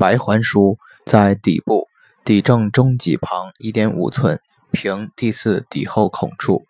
白环书在底部底正中脊旁一点五寸平第四底后孔处。